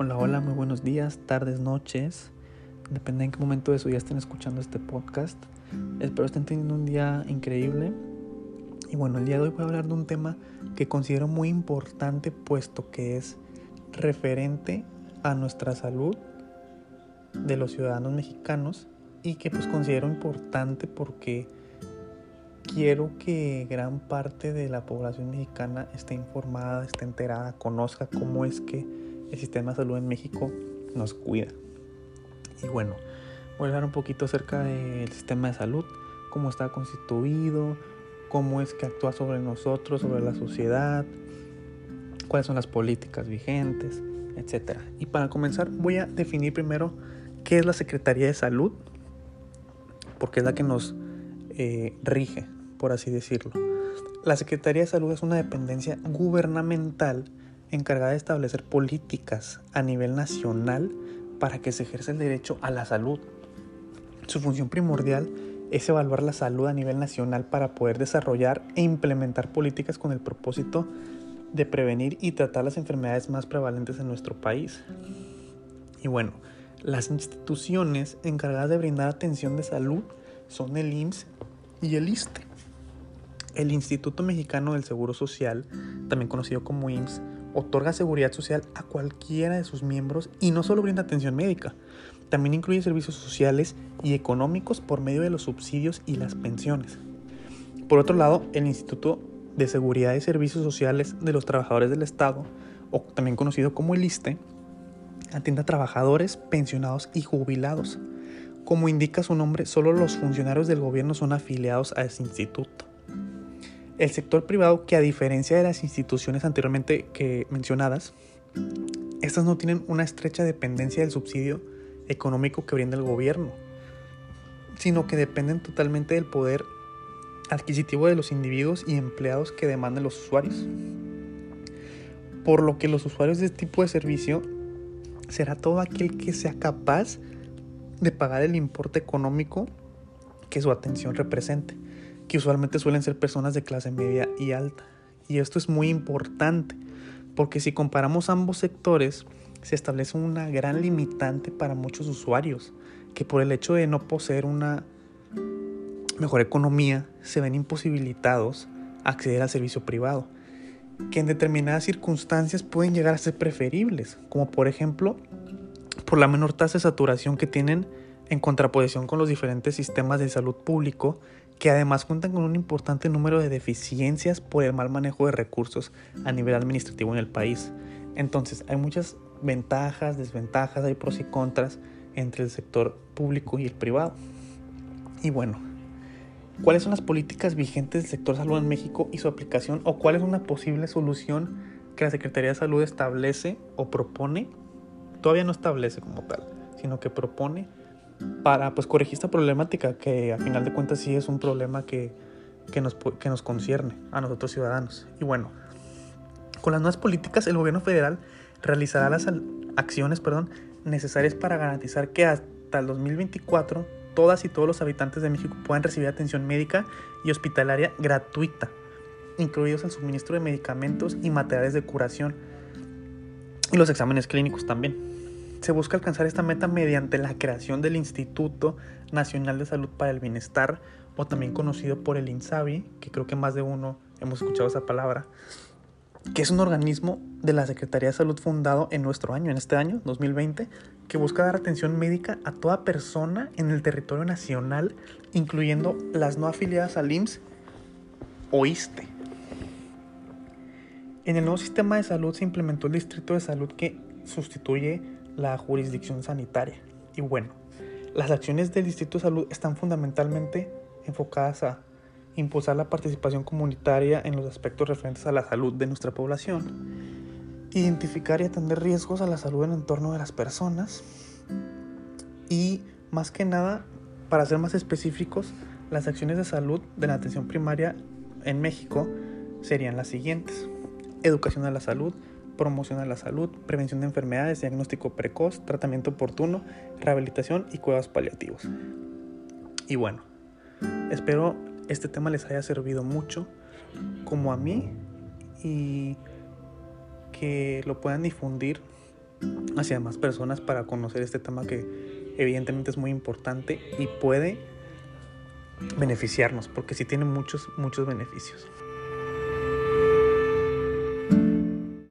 Hola, hola, muy buenos días, tardes, noches. Depende en qué momento de su día estén escuchando este podcast. Espero estén teniendo un día increíble. Y bueno, el día de hoy voy a hablar de un tema que considero muy importante puesto que es referente a nuestra salud de los ciudadanos mexicanos y que pues considero importante porque quiero que gran parte de la población mexicana esté informada, esté enterada, conozca cómo es que el sistema de salud en México nos cuida. Y bueno, voy a hablar un poquito acerca del sistema de salud, cómo está constituido, cómo es que actúa sobre nosotros, sobre la sociedad, cuáles son las políticas vigentes, etc. Y para comenzar voy a definir primero qué es la Secretaría de Salud, porque es la que nos eh, rige, por así decirlo. La Secretaría de Salud es una dependencia gubernamental encargada de establecer políticas a nivel nacional para que se ejerza el derecho a la salud. Su función primordial es evaluar la salud a nivel nacional para poder desarrollar e implementar políticas con el propósito de prevenir y tratar las enfermedades más prevalentes en nuestro país. Y bueno, las instituciones encargadas de brindar atención de salud son el IMSS y el ISTE. El Instituto Mexicano del Seguro Social, también conocido como IMSS, otorga seguridad social a cualquiera de sus miembros y no solo brinda atención médica, también incluye servicios sociales y económicos por medio de los subsidios y las pensiones. Por otro lado, el Instituto de Seguridad y Servicios Sociales de los Trabajadores del Estado, o también conocido como el ISTE, atiende a trabajadores, pensionados y jubilados. Como indica su nombre, solo los funcionarios del gobierno son afiliados a ese instituto. El sector privado, que a diferencia de las instituciones anteriormente que mencionadas, estas no tienen una estrecha dependencia del subsidio económico que brinda el gobierno, sino que dependen totalmente del poder adquisitivo de los individuos y empleados que demandan los usuarios. Por lo que los usuarios de este tipo de servicio será todo aquel que sea capaz de pagar el importe económico que su atención represente que usualmente suelen ser personas de clase media y alta. Y esto es muy importante, porque si comparamos ambos sectores, se establece una gran limitante para muchos usuarios, que por el hecho de no poseer una mejor economía, se ven imposibilitados a acceder al servicio privado, que en determinadas circunstancias pueden llegar a ser preferibles, como por ejemplo por la menor tasa de saturación que tienen en contraposición con los diferentes sistemas de salud público que además cuentan con un importante número de deficiencias por el mal manejo de recursos a nivel administrativo en el país. Entonces, hay muchas ventajas, desventajas, hay pros y contras entre el sector público y el privado. Y bueno, ¿cuáles son las políticas vigentes del sector salud en México y su aplicación o cuál es una posible solución que la Secretaría de Salud establece o propone? Todavía no establece como tal, sino que propone para pues corregir esta problemática que a final de cuentas sí es un problema que, que, nos, que nos concierne a nosotros ciudadanos. Y bueno, con las nuevas políticas el gobierno federal realizará las acciones perdón, necesarias para garantizar que hasta el 2024 todas y todos los habitantes de México puedan recibir atención médica y hospitalaria gratuita, incluidos el suministro de medicamentos y materiales de curación y los exámenes clínicos también. Se busca alcanzar esta meta mediante la creación del Instituto Nacional de Salud para el Bienestar, o también conocido por el INSABI, que creo que más de uno hemos escuchado esa palabra, que es un organismo de la Secretaría de Salud fundado en nuestro año, en este año, 2020, que busca dar atención médica a toda persona en el territorio nacional, incluyendo las no afiliadas al IMSS o ISTE. En el nuevo sistema de salud se implementó el Distrito de Salud que sustituye la jurisdicción sanitaria. Y bueno, las acciones del Distrito de Salud están fundamentalmente enfocadas a impulsar la participación comunitaria en los aspectos referentes a la salud de nuestra población, identificar y atender riesgos a la salud en el entorno de las personas y más que nada, para ser más específicos, las acciones de salud de la atención primaria en México serían las siguientes. Educación a la salud, promoción a la salud, prevención de enfermedades, diagnóstico precoz, tratamiento oportuno, rehabilitación y cuidados paliativos. Y bueno, espero este tema les haya servido mucho como a mí y que lo puedan difundir hacia más personas para conocer este tema que evidentemente es muy importante y puede beneficiarnos, porque sí tiene muchos, muchos beneficios.